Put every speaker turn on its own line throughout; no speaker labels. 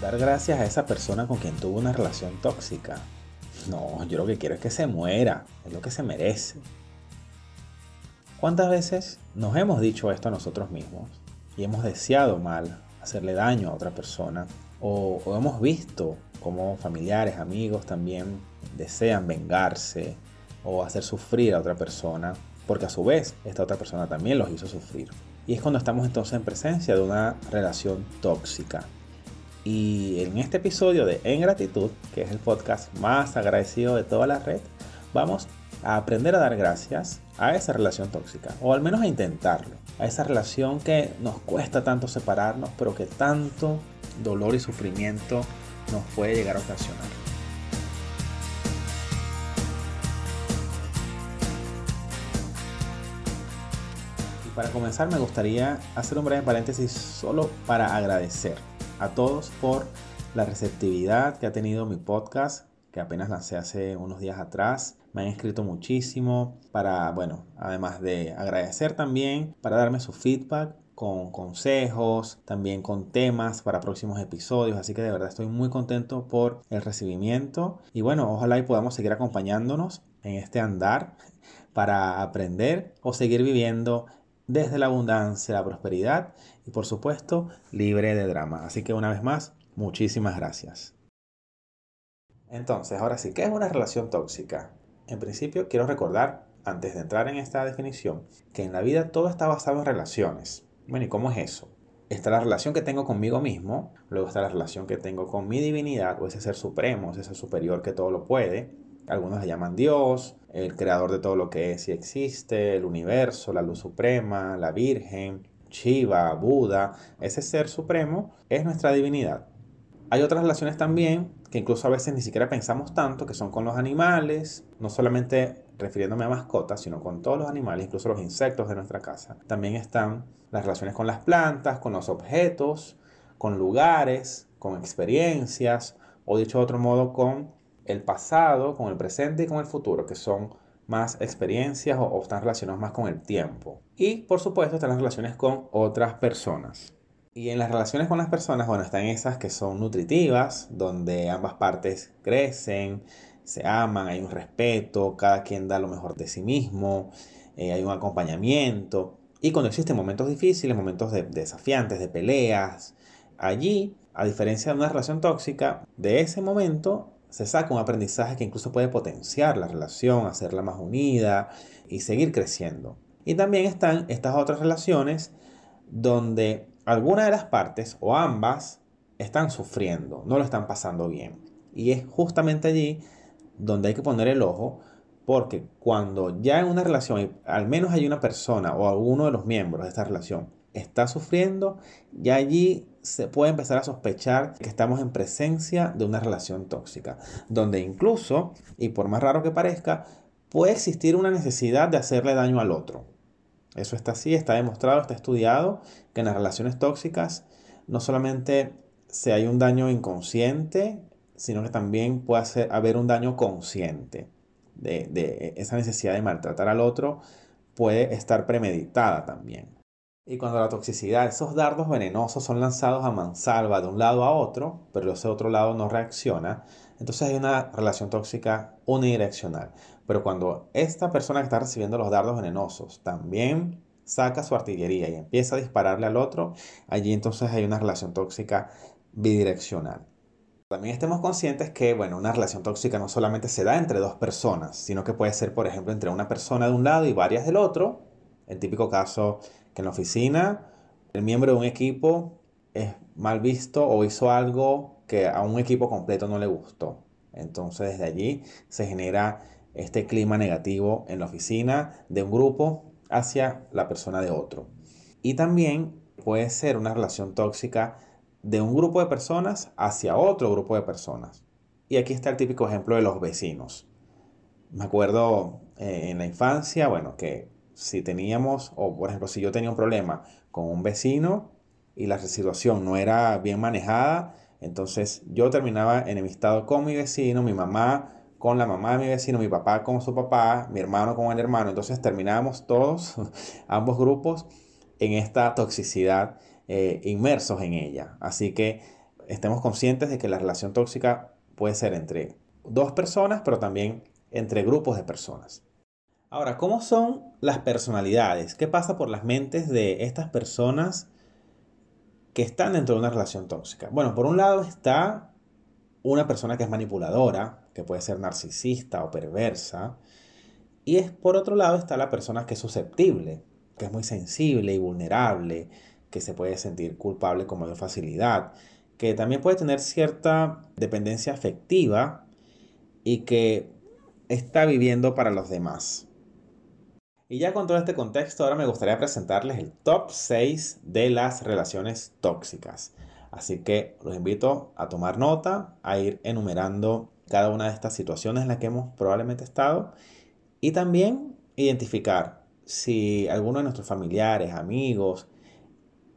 dar gracias a esa persona con quien tuvo una relación tóxica. No, yo lo que quiero es que se muera, es lo que se merece. ¿Cuántas veces nos hemos dicho esto a nosotros mismos y hemos deseado mal hacerle daño a otra persona? O, hemos visto como familiares, amigos también desean vengarse o hacer sufrir a otra persona, porque a su vez esta otra persona también los hizo sufrir. Y es cuando estamos entonces en presencia de una relación tóxica. Y en este episodio de En Gratitud, que es el podcast más agradecido de toda la red, vamos a aprender a dar gracias a esa relación tóxica, o al menos a intentarlo, a esa relación que nos cuesta tanto separarnos, pero que tanto dolor y sufrimiento nos puede llegar a ocasionar. Y para comenzar me gustaría hacer un breve paréntesis solo para agradecer a todos por la receptividad que ha tenido mi podcast, que apenas lancé hace unos días atrás. Me han escrito muchísimo para, bueno, además de agradecer también, para darme su feedback con consejos, también con temas para próximos episodios. Así que de verdad estoy muy contento por el recibimiento. Y bueno, ojalá y podamos seguir acompañándonos en este andar para aprender o seguir viviendo desde la abundancia, la prosperidad y por supuesto libre de drama. Así que una vez más, muchísimas gracias. Entonces, ahora sí, ¿qué es una relación tóxica? En principio quiero recordar, antes de entrar en esta definición, que en la vida todo está basado en relaciones. Bueno, ¿y cómo es eso? Está la relación que tengo conmigo mismo, luego está la relación que tengo con mi divinidad o ese ser supremo, ese ser superior que todo lo puede. Algunos le llaman Dios, el creador de todo lo que es y existe, el universo, la luz suprema, la Virgen, Shiva, Buda. Ese ser supremo es nuestra divinidad. Hay otras relaciones también que incluso a veces ni siquiera pensamos tanto, que son con los animales, no solamente refiriéndome a mascotas, sino con todos los animales, incluso los insectos de nuestra casa. También están las relaciones con las plantas, con los objetos, con lugares, con experiencias, o dicho de otro modo, con el pasado, con el presente y con el futuro, que son más experiencias o, o están relacionados más con el tiempo. Y por supuesto están las relaciones con otras personas. Y en las relaciones con las personas, bueno, están esas que son nutritivas, donde ambas partes crecen, se aman, hay un respeto, cada quien da lo mejor de sí mismo, eh, hay un acompañamiento. Y cuando existen momentos difíciles, momentos de, desafiantes, de peleas, allí, a diferencia de una relación tóxica, de ese momento se saca un aprendizaje que incluso puede potenciar la relación, hacerla más unida y seguir creciendo. Y también están estas otras relaciones donde alguna de las partes o ambas están sufriendo, no lo están pasando bien. Y es justamente allí donde hay que poner el ojo, porque cuando ya en una relación, al menos hay una persona o alguno de los miembros de esta relación está sufriendo, ya allí se puede empezar a sospechar que estamos en presencia de una relación tóxica, donde incluso, y por más raro que parezca, puede existir una necesidad de hacerle daño al otro. Eso está así, está demostrado, está estudiado que en las relaciones tóxicas no solamente se hay un daño inconsciente, sino que también puede haber un daño consciente de esa necesidad de maltratar al otro, puede estar premeditada también. Y cuando la toxicidad, esos dardos venenosos son lanzados a mansalva de un lado a otro, pero ese otro lado no reacciona, entonces hay una relación tóxica unidireccional. Pero cuando esta persona que está recibiendo los dardos venenosos también saca su artillería y empieza a dispararle al otro, allí entonces hay una relación tóxica bidireccional. También estemos conscientes que, bueno, una relación tóxica no solamente se da entre dos personas, sino que puede ser, por ejemplo, entre una persona de un lado y varias del otro. El típico caso que en la oficina el miembro de un equipo es mal visto o hizo algo que a un equipo completo no le gustó. Entonces desde allí se genera este clima negativo en la oficina de un grupo hacia la persona de otro. Y también puede ser una relación tóxica de un grupo de personas hacia otro grupo de personas. Y aquí está el típico ejemplo de los vecinos. Me acuerdo eh, en la infancia, bueno, que si teníamos, o por ejemplo, si yo tenía un problema con un vecino y la situación no era bien manejada, entonces yo terminaba enemistado con mi vecino, mi mamá con la mamá de mi vecino, mi papá con su papá, mi hermano con el hermano. Entonces terminábamos todos, ambos grupos, en esta toxicidad, eh, inmersos en ella. Así que estemos conscientes de que la relación tóxica puede ser entre dos personas, pero también entre grupos de personas. Ahora, ¿cómo son las personalidades? ¿Qué pasa por las mentes de estas personas que están dentro de una relación tóxica? Bueno, por un lado está una persona que es manipuladora, que puede ser narcisista o perversa, y es por otro lado está la persona que es susceptible, que es muy sensible y vulnerable, que se puede sentir culpable con mayor facilidad, que también puede tener cierta dependencia afectiva y que está viviendo para los demás. Y ya con todo este contexto, ahora me gustaría presentarles el top 6 de las relaciones tóxicas. Así que los invito a tomar nota, a ir enumerando cada una de estas situaciones en las que hemos probablemente estado y también identificar si alguno de nuestros familiares, amigos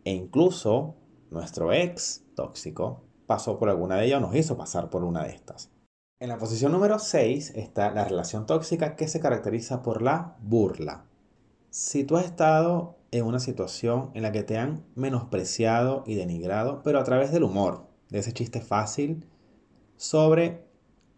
e incluso nuestro ex tóxico pasó por alguna de ellas o nos hizo pasar por una de estas. En la posición número 6 está la relación tóxica que se caracteriza por la burla. Si tú has estado en una situación en la que te han menospreciado y denigrado, pero a través del humor, de ese chiste fácil sobre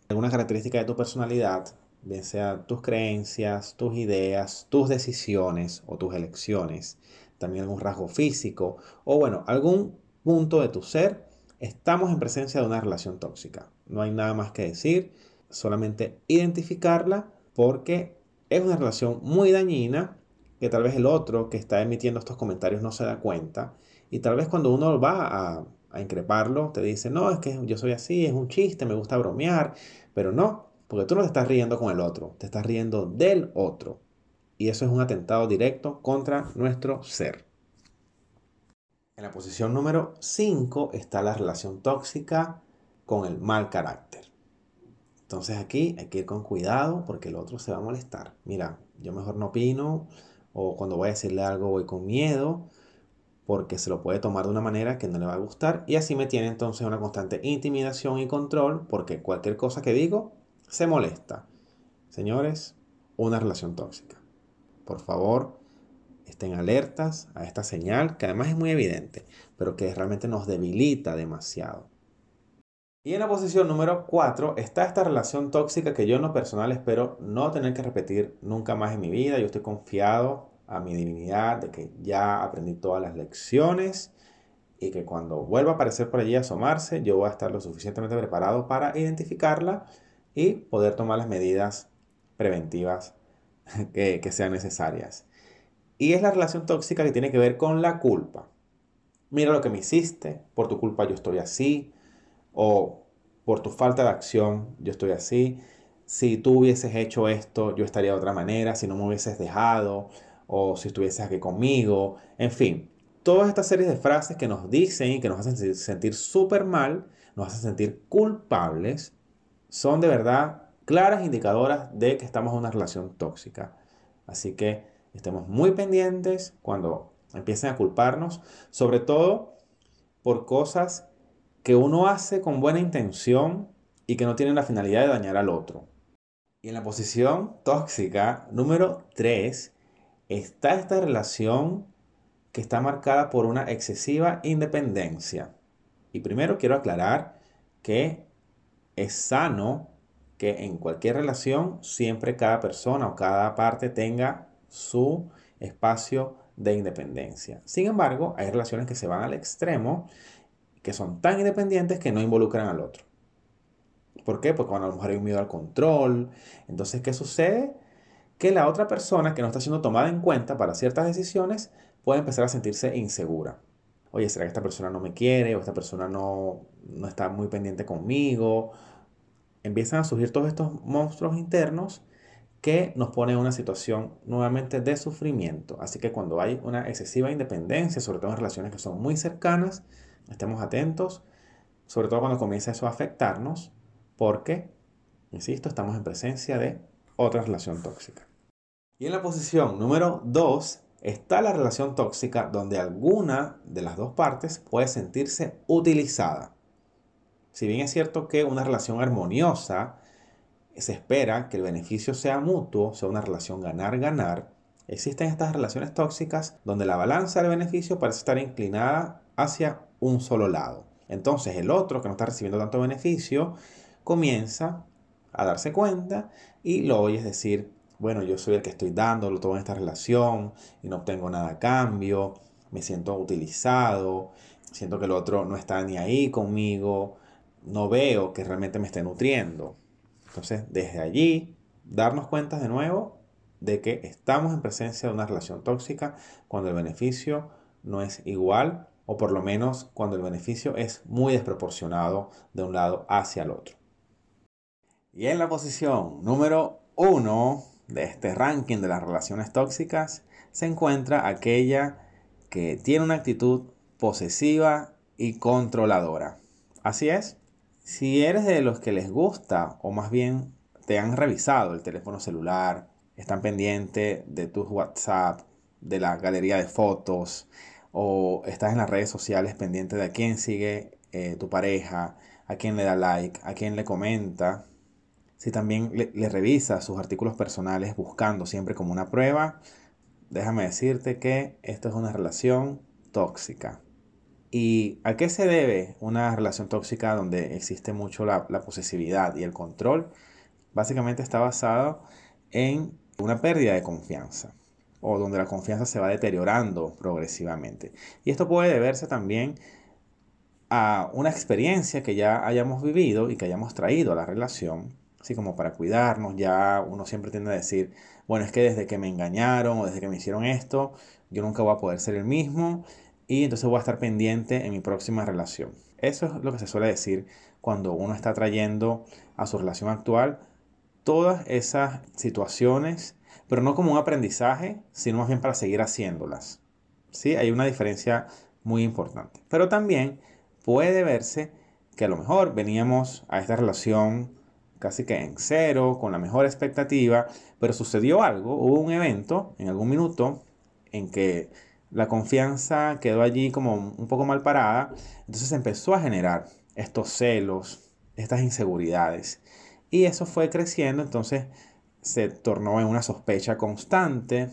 alguna característica de tu personalidad, bien sea tus creencias, tus ideas, tus decisiones o tus elecciones, también algún rasgo físico o bueno, algún punto de tu ser, estamos en presencia de una relación tóxica. No hay nada más que decir, solamente identificarla porque es una relación muy dañina que tal vez el otro que está emitiendo estos comentarios no se da cuenta y tal vez cuando uno va a, increparlo te dice, no, es que yo soy así, es un chiste, me gusta bromear, pero no, porque tú no te estás riendo con el otro, te estás riendo del otro. Y eso es un atentado directo contra nuestro ser. En la posición número 5 está la relación tóxica con el mal carácter. Entonces aquí hay que ir con cuidado porque el otro se va a molestar. Mira, yo mejor no opino o cuando voy a decirle algo voy con miedo porque se lo puede tomar de una manera que no le va a gustar y así me tiene entonces una constante intimidación y control porque cualquier cosa que digo se molesta. Señores, una relación tóxica. Por favor, estén alertas a esta señal, que además es muy evidente, pero que realmente nos debilita demasiado. Y en la posición número 4 está esta relación tóxica que yo en lo personal espero no tener que repetir nunca más en mi vida. Yo estoy confiado a mi divinidad de que ya aprendí todas las lecciones y que cuando vuelva a aparecer por allí a asomarse, yo voy a estar lo suficientemente preparado para identificarla y poder tomar las medidas preventivas que, sean necesarias. Y es la relación tóxica que tiene que ver con la culpa. Mira lo que me hiciste, por tu culpa yo estoy así, o por tu falta de acción yo estoy así. Si tú hubieses hecho esto, yo estaría de otra manera, si no me hubieses dejado, o si estuvieses aquí conmigo, en fin. Todas estas series de frases que nos dicen y que nos hacen sentir súper mal, nos hacen sentir culpables son de verdad claras indicadoras de que estamos en una relación tóxica. Así que estemos muy pendientes cuando empiecen a culparnos, sobre todo por cosas que uno hace con buena intención y que no tienen la finalidad de dañar al otro. Y en la posición tóxica número 3 está esta relación que está marcada por una excesiva independencia. Y primero quiero aclarar que es sano que en cualquier relación siempre cada persona o cada parte tenga su espacio de independencia. Sin embargo, hay relaciones que se van al extremo, que son tan independientes que no involucran al otro. ¿Por qué? Porque cuando a lo mejor hay un miedo al control. Entonces, ¿qué sucede? Que la otra persona que no está siendo tomada en cuenta para ciertas decisiones puede empezar a sentirse insegura. Oye, ¿será que esta persona no me quiere? ¿O esta persona no, no está muy pendiente conmigo? empiezan a surgir todos estos monstruos internos que nos ponen en una situación nuevamente de sufrimiento. Así que cuando hay una excesiva independencia, sobre todo en relaciones que son muy cercanas, estemos atentos, sobre todo cuando comienza eso a afectarnos, porque, insisto, estamos en presencia de otra relación tóxica. Y en la posición número 2 está la relación tóxica donde alguna de las dos partes puede sentirse utilizada. Si bien es cierto que una relación armoniosa se espera que el beneficio sea mutuo, sea una relación ganar-ganar, existen estas relaciones tóxicas donde la balanza del beneficio parece estar inclinada hacia un solo lado. Entonces el otro que no está recibiendo tanto beneficio comienza a darse cuenta y lo oyes decir, bueno, yo soy el que estoy dándolo todo en esta relación y no obtengo nada a cambio, me siento utilizado, siento que el otro no está ni ahí conmigo, no veo que realmente me esté nutriendo. Entonces, desde allí, darnos cuenta de nuevo de que estamos en presencia de una relación tóxica cuando el beneficio no es igual o por lo menos cuando el beneficio es muy desproporcionado de un lado hacia el otro. Y en la posición número uno de este ranking de las relaciones tóxicas se encuentra aquella que tiene una actitud posesiva y controladora. Así es, si eres de los que les gusta o más bien te han revisado el teléfono celular, están pendientes de tus WhatsApp, de la galería de fotos, o estás en las redes sociales pendiente de a quién sigue eh, tu pareja, a quién le da like, a quién le comenta, si también le, le revisas sus artículos personales buscando siempre como una prueba, déjame decirte que esto es una relación tóxica. ¿Y a qué se debe una relación tóxica donde existe mucho la, posesividad y el control? Básicamente está basado en una pérdida de confianza o donde la confianza se va deteriorando progresivamente. Y esto puede deberse también a una experiencia que ya hayamos vivido y que hayamos traído a la relación, así como para cuidarnos, ya uno siempre tiende a decir, bueno, es que desde que me engañaron o desde que me hicieron esto, yo nunca voy a poder ser el mismo y entonces voy a estar pendiente en mi próxima relación. Eso es lo que se suele decir cuando uno está trayendo a su relación actual todas esas situaciones pero no como un aprendizaje, sino más bien para seguir haciéndolas. ¿Sí? Hay una diferencia muy importante. Pero también puede verse que a lo mejor veníamos a esta relación casi que en cero, con la mejor expectativa, pero sucedió algo, hubo un evento en algún minuto en que la confianza quedó allí como un poco mal parada, entonces empezó a generar estos celos, estas inseguridades, y eso fue creciendo, entonces se tornó en una sospecha constante.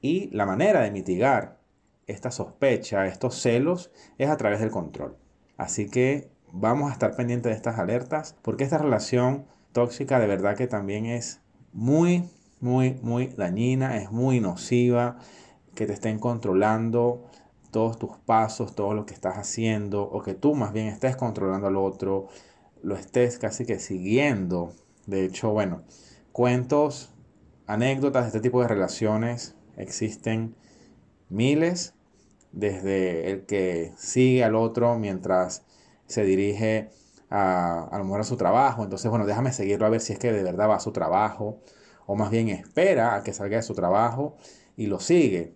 Y la manera de mitigar esta sospecha, estos celos, es a través del control. Así que vamos a estar pendientes de estas alertas porque esta relación tóxica de verdad que también es muy, muy, muy dañina, es muy nociva, que te estén controlando todos tus pasos, todo lo que estás haciendo, o que tú más bien estés controlando al otro, lo estés casi que siguiendo. De hecho, bueno, cuentos, anécdotas de este tipo de relaciones existen miles, desde el que sigue al otro mientras se dirige a, a lo mejor a su trabajo, entonces bueno, déjame seguirlo a ver si es que de verdad va a su trabajo, o más bien espera a que salga de su trabajo y lo sigue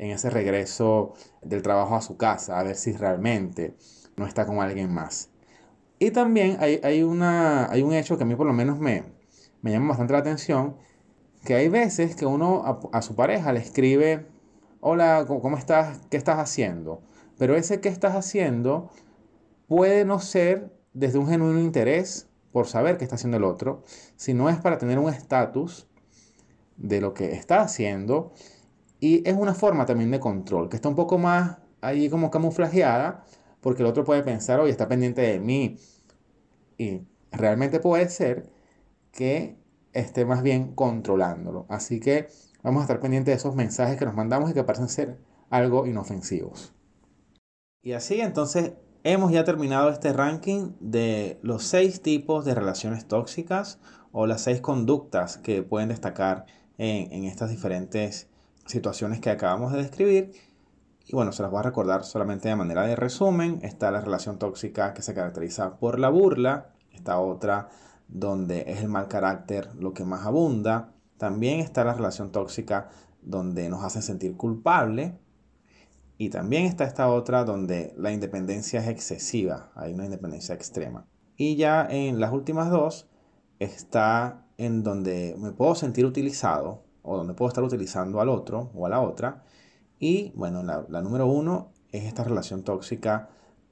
en ese regreso del trabajo a su casa, a ver si realmente no está con alguien más. Y también hay, hay, una, hay un hecho que a mí por lo menos me, me llama bastante la atención que hay veces que uno a, su pareja le escribe, hola, ¿cómo estás? ¿Qué estás haciendo? Pero ese que estás haciendo puede no ser desde un genuino interés por saber qué está haciendo el otro, sino es para tener un estatus de lo que está haciendo y es una forma también de control, que está un poco más ahí como camuflajeada, porque el otro puede pensar, oye, está pendiente de mí. Y realmente puede ser que esté más bien controlándolo. Así que vamos a estar pendientes de esos mensajes que nos mandamos y que parecen ser algo inofensivos. Y así entonces hemos ya terminado este ranking de los seis tipos de relaciones tóxicas o las seis conductas que pueden destacar en, en estas diferentes situaciones que acabamos de describir. Y bueno, se las voy a recordar solamente de manera de resumen. Está la relación tóxica que se caracteriza por la burla. Esta otra donde es el mal carácter lo que más abunda. También está la relación tóxica donde nos hacen sentir culpable. Y también está esta otra donde la independencia es excesiva, hay una independencia extrema. Y ya en las últimas dos está en donde me puedo sentir utilizado o donde puedo estar utilizando al otro o a la otra. Y bueno, la, número uno es esta relación tóxica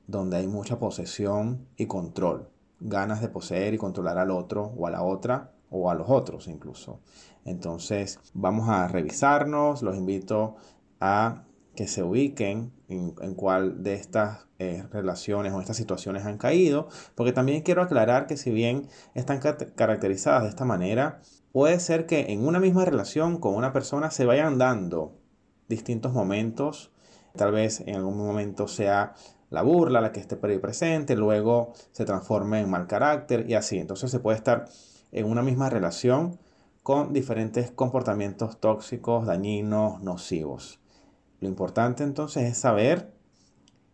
donde hay mucha posesión y control ganas de poseer y controlar al otro o a la otra o a los otros incluso. Entonces vamos a revisarnos, los invito a que se ubiquen en, cuál de estas eh, relaciones o estas situaciones han caído, porque también quiero aclarar que si bien están caracterizadas de esta manera, puede ser que en una misma relación con una persona se vayan dando distintos momentos, tal vez en algún momento sea la burla la que esté presente, luego se transforme en mal carácter y así. Entonces se puede estar en una misma relación con diferentes comportamientos tóxicos, dañinos, nocivos. Lo importante entonces es saber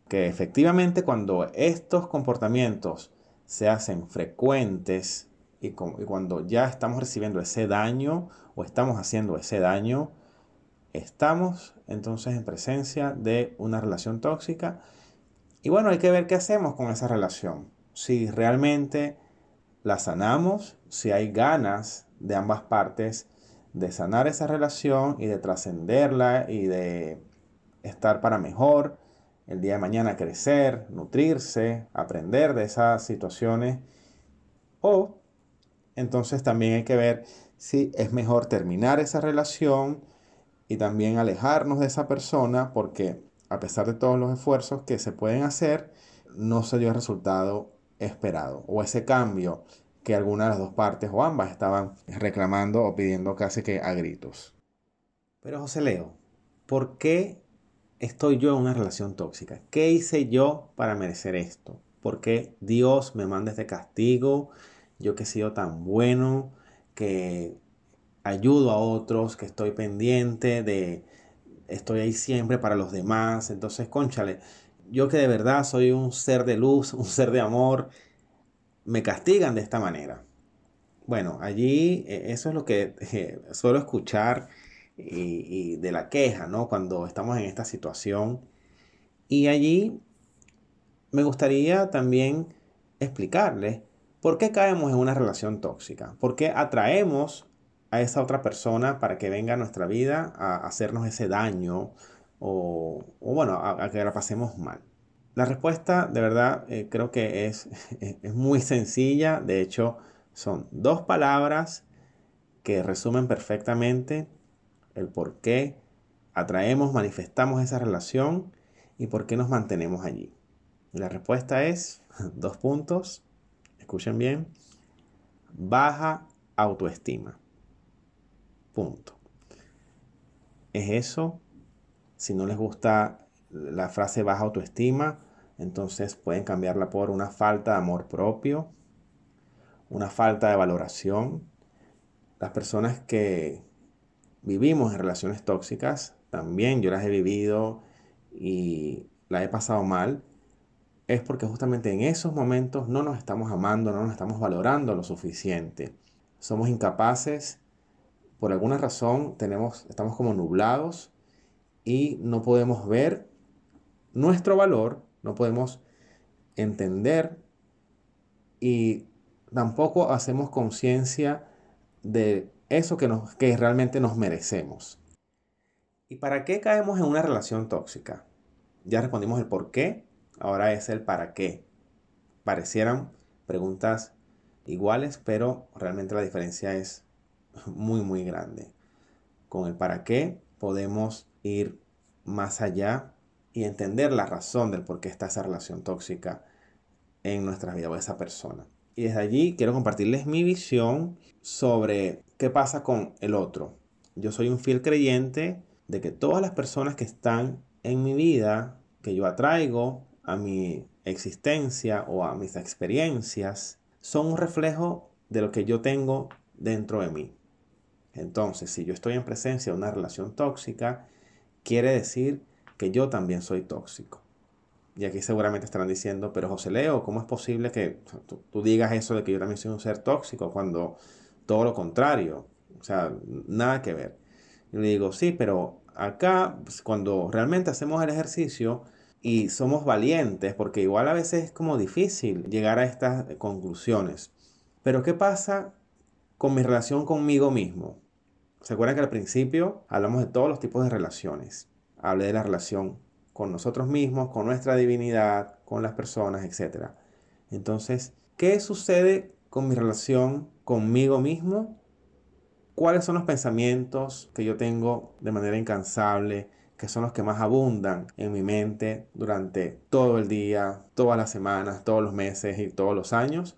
que efectivamente cuando estos comportamientos se hacen frecuentes y, cuando ya estamos recibiendo ese daño o estamos haciendo ese daño, estamos entonces en presencia de una relación tóxica. Y bueno, hay que ver qué hacemos con esa relación. Si realmente la sanamos, si hay ganas de ambas partes de sanar esa relación y de trascenderla y de estar para mejor, el día de mañana crecer, nutrirse, aprender de esas situaciones. O entonces también hay que ver si es mejor terminar esa relación y también alejarnos de esa persona porque a pesar de todos los esfuerzos que se pueden hacer, no se dio el resultado esperado o ese cambio que alguna de las dos partes o ambas estaban reclamando o pidiendo casi que a gritos. Pero José Leo, ¿por qué estoy yo en una relación tóxica? ¿Qué hice yo para merecer esto? ¿Por qué Dios me manda este castigo? Yo que he sido tan bueno, que ayudo a otros, que estoy pendiente de, estoy ahí siempre para los demás. Entonces, conchale, yo que de verdad soy un ser de luz, un ser de amor, me castigan de esta manera. Bueno, allí eh, eso es lo que eh, suelo escuchar y, de la queja, ¿no? Cuando estamos en esta situación. Y allí me gustaría también explicarles por qué caemos en una relación tóxica, por qué atraemos a esa otra persona para que venga a nuestra vida a hacernos ese daño o, bueno, a, que la pasemos mal. La respuesta de verdad eh, creo que es, es muy sencilla, de hecho son dos palabras que resumen perfectamente el por qué atraemos, manifestamos esa relación y por qué nos mantenemos allí. la respuesta es, dos puntos, escuchen bien, baja autoestima. Punto. Es eso. Si no les gusta la frase baja autoestima, entonces pueden cambiarla por una falta de amor propio, una falta de valoración. Las personas que vivimos en relaciones tóxicas, también yo las he vivido y la he pasado mal, es porque justamente en esos momentos no nos estamos amando, no nos estamos valorando lo suficiente. Somos incapaces, por alguna razón tenemos, estamos como nublados y no podemos ver nuestro valor, no podemos entender y tampoco hacemos conciencia de eso que, nos, que realmente nos merecemos. ¿Y para qué caemos en una relación tóxica? Ya respondimos el por qué, ahora es el para qué. Parecieran preguntas iguales, pero realmente la diferencia es muy, muy grande. Con el para qué podemos ir más allá y entender la razón del por qué está esa relación tóxica en nuestra vida o esa persona. Y desde allí quiero compartirles mi visión sobre qué pasa con el otro. Yo soy un fiel creyente de que todas las personas que están en mi vida, que yo atraigo a mi existencia o a mis experiencias, son un reflejo de lo que yo tengo dentro de mí. Entonces, si yo estoy en presencia de una relación tóxica, quiere decir que yo también soy tóxico. Y aquí seguramente estarán diciendo, pero José Leo, ¿cómo es posible que tú, digas eso de que yo también soy un ser tóxico cuando todo lo contrario? O sea, nada que ver. Yo le digo, sí, pero acá pues, cuando realmente hacemos el ejercicio y somos valientes, porque igual a veces es como difícil llegar a estas conclusiones. Pero ¿qué pasa con mi relación conmigo mismo? ¿Se acuerdan que al principio hablamos de todos los tipos de relaciones? Hablé de la relación con nosotros mismos, con nuestra divinidad, con las personas, etc. Entonces, ¿qué sucede con mi relación conmigo mismo? ¿Cuáles son los pensamientos que yo tengo de manera incansable? Que son los que más abundan en mi mente durante todo el día, todas las semanas, todos los meses y todos los años,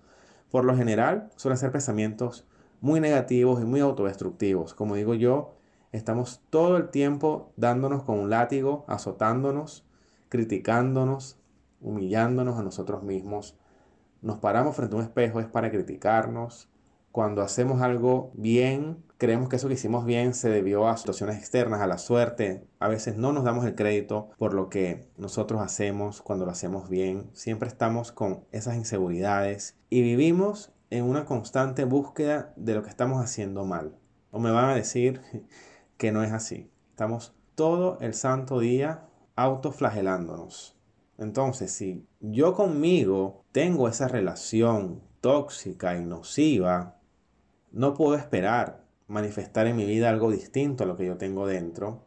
por lo general suelen ser pensamientos muy negativos y muy autodestructivos. Como digo yo, estamos todo el tiempo dándonos con un látigo, azotándonos, criticándonos, humillándonos a nosotros mismos. Nos paramos frente a un espejo es para criticarnos. Cuando hacemos algo bien, creemos que eso que hicimos bien se debió a situaciones externas, a la suerte. A veces no nos damos el crédito por lo que nosotros hacemos cuando lo hacemos bien. Siempre estamos con esas inseguridades y vivimos en una constante búsqueda de lo que estamos haciendo mal. O me van a decir que no es así. Estamos todo el santo día autoflagelándonos. Entonces, si yo conmigo tengo esa relación tóxica y nociva, no puedo esperar manifestar en mi vida algo distinto a lo que yo tengo dentro.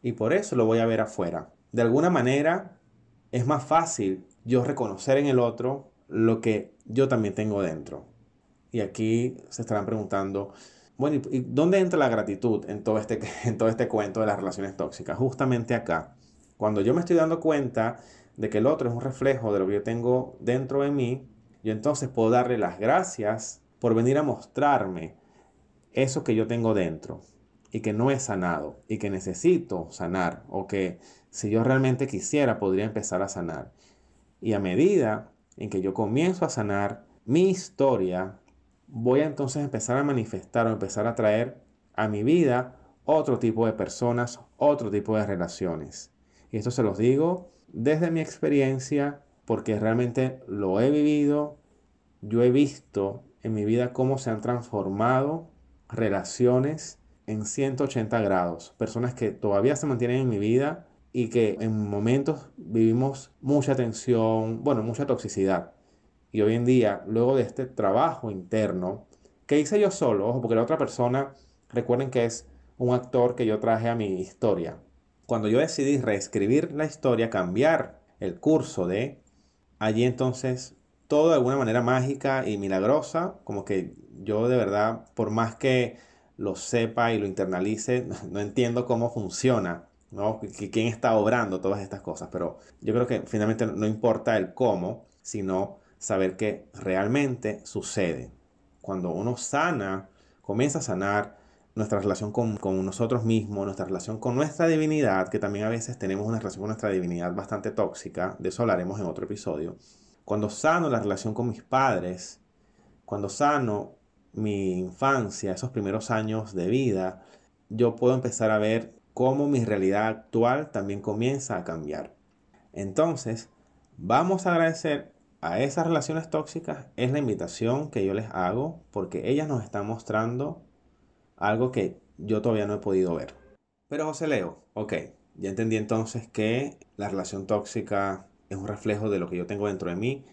Y por eso lo voy a ver afuera. De alguna manera, es más fácil yo reconocer en el otro lo que yo también tengo dentro. Y aquí se estarán preguntando, bueno, ¿y dónde entra la gratitud en todo este, en todo este cuento de las relaciones tóxicas? Justamente acá. Cuando yo me estoy dando cuenta de que el otro es un reflejo de lo que yo tengo dentro de mí, yo entonces puedo darle las gracias por venir a mostrarme eso que yo tengo dentro y que no he sanado y que necesito sanar o que si yo realmente quisiera podría empezar a sanar. Y a medida en que yo comienzo a sanar mi historia, voy a entonces empezar a manifestar o empezar a traer a mi vida otro tipo de personas, otro tipo de relaciones. Y esto se los digo desde mi experiencia porque realmente lo he vivido, yo he visto en mi vida cómo se han transformado relaciones en 180 grados, personas que todavía se mantienen en mi vida y que en momentos vivimos mucha tensión, bueno, mucha toxicidad. Y hoy en día, luego de este trabajo interno, que hice yo solo, ojo, porque la otra persona, recuerden que es un actor que yo traje a mi historia. Cuando yo decidí reescribir la historia, cambiar el curso de, allí entonces todo de alguna manera mágica y milagrosa, como que yo de verdad, por más que lo sepa y lo internalice, no entiendo cómo funciona, ¿no? ¿Quién está obrando todas estas cosas? Pero yo creo que finalmente no importa el cómo, sino saber que realmente sucede. Cuando uno sana, comienza a sanar nuestra relación con, nosotros mismos, nuestra relación con nuestra divinidad, que también a veces tenemos una relación con nuestra divinidad bastante tóxica, de eso hablaremos en otro episodio. Cuando sano la relación con mis padres, cuando sano mi infancia, esos primeros años de vida, yo puedo empezar a ver cómo mi realidad actual también comienza a cambiar. Entonces, vamos a agradecer a esas relaciones tóxicas es la invitación que yo les hago porque ellas nos están mostrando algo que yo todavía no he podido ver. Pero José Leo, ok, ya entendí entonces que la relación tóxica es un reflejo de lo que yo tengo dentro de mí,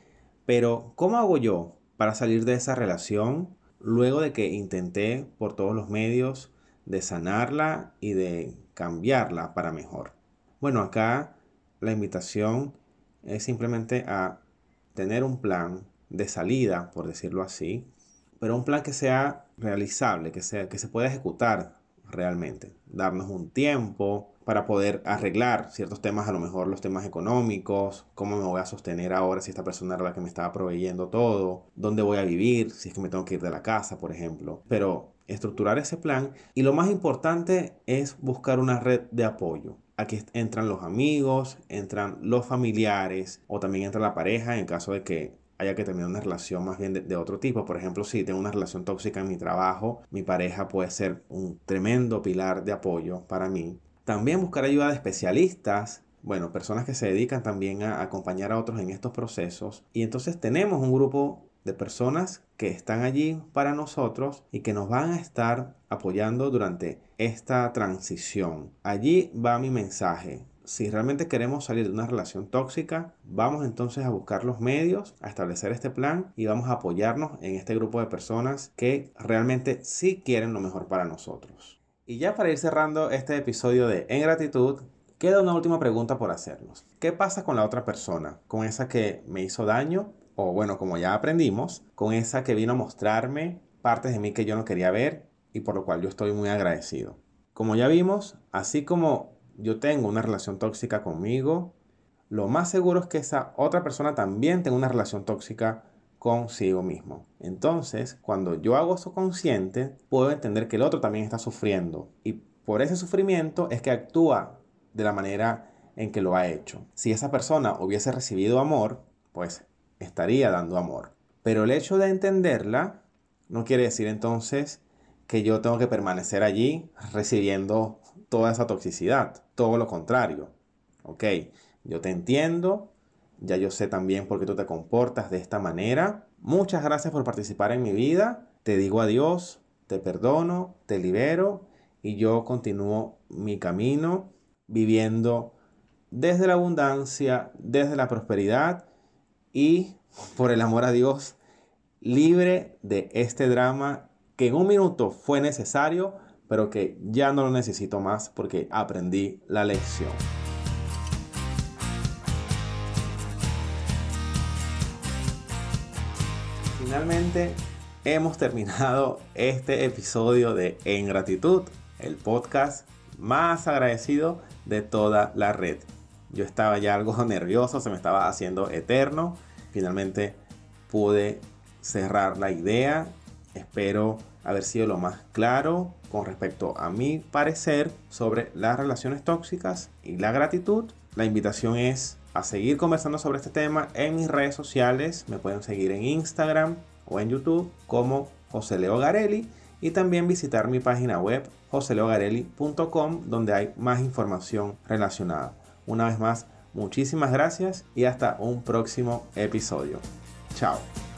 pero ¿cómo hago yo para salir de esa relación luego de que intenté por todos los medios de sanarla y de cambiarla para mejor? Bueno, acá la invitación es simplemente a tener un plan de salida, por decirlo así, pero un plan que sea realizable, que, sea, que se pueda ejecutar realmente. Darnos un tiempo para poder arreglar ciertos temas, a lo mejor los temas económicos, cómo me voy a sostener ahora si esta persona era la que me estaba proveyendo todo, dónde voy a vivir, si es que me tengo que ir de la casa, por ejemplo. Pero estructurar ese plan y lo más importante es buscar una red de apoyo. Aquí entran los amigos, entran los familiares o también entra la pareja en caso de que haya que terminar una relación más bien de, otro tipo. Por ejemplo, si tengo una relación tóxica en mi trabajo, mi pareja puede ser un tremendo pilar de apoyo para mí. También buscar ayuda de especialistas, bueno, personas que se dedican también a acompañar a otros en estos procesos. Y entonces tenemos un grupo de personas que están allí para nosotros y que nos van a estar apoyando durante esta transición. Allí va mi mensaje. Si realmente queremos salir de una relación tóxica, vamos entonces a buscar los medios, a establecer este plan y vamos a apoyarnos en este grupo de personas que realmente sí quieren lo mejor para nosotros. Y ya para ir cerrando este episodio de En Gratitud, queda una última pregunta por hacernos. ¿Qué pasa con la otra persona? Con esa que me hizo daño o bueno, como ya aprendimos, con esa que vino a mostrarme partes de mí que yo no quería ver y por lo cual yo estoy muy agradecido. Como ya vimos, así como yo tengo una relación tóxica conmigo, lo más seguro es que esa otra persona también tenga una relación tóxica consigo mismo. Entonces, cuando yo hago eso consciente, puedo entender que el otro también está sufriendo. Y por ese sufrimiento es que actúa de la manera en que lo ha hecho. Si esa persona hubiese recibido amor, pues estaría dando amor. Pero el hecho de entenderla no quiere decir entonces que yo tengo que permanecer allí recibiendo toda esa toxicidad. Todo lo contrario. Ok, yo te entiendo, ya yo sé también por qué tú te comportas de esta manera. Muchas gracias por participar en mi vida. Te digo adiós, te perdono, te libero y yo continúo mi camino viviendo desde la abundancia, desde la prosperidad y, por el amor a Dios, libre de este drama que en un minuto fue necesario, pero que ya no lo necesito más porque aprendí la lección. Finalmente hemos terminado este episodio de En Gratitud, el podcast más agradecido de toda la red. Yo estaba ya algo nervioso, se me estaba haciendo eterno. Finalmente pude cerrar la idea. Espero haber sido lo más claro con respecto a mi parecer sobre las relaciones tóxicas y la gratitud. La invitación es a seguir conversando sobre este tema en mis redes sociales. Me pueden seguir en Instagram o en YouTube como José Leo Garelli y también visitar mi página web joseleogarelli.com donde hay más información relacionada. Una vez más, muchísimas gracias y hasta un próximo episodio. Chao.